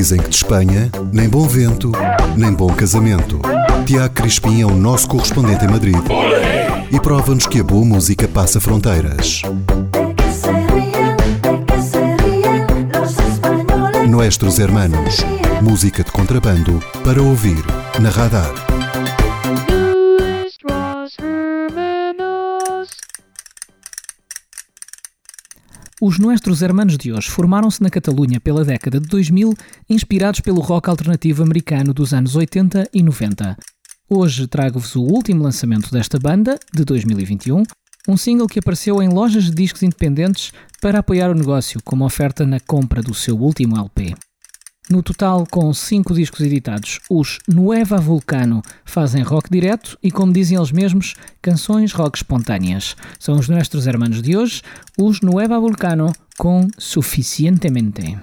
Dizem que de Espanha, nem bom vento, nem bom casamento. Tiago Crispim é o nosso correspondente em Madrid. E prova-nos que a boa música passa fronteiras. Nuestros Hermanos. Música de contrabando para ouvir na radar. Os Nuestros Hermanos de hoje formaram-se na Catalunha pela década de 2000, inspirados pelo rock alternativo americano dos anos 80 e 90. Hoje trago-vos o último lançamento desta banda, de 2021, um single que apareceu em lojas de discos independentes para apoiar o negócio, como oferta na compra do seu último LP. No total, com cinco discos editados, os Nueva Vulcano fazem rock direto e, como dizem eles mesmos, canções rock espontâneas. São os nossos hermanos de hoje, os Nueva Vulcano com Suficientemente.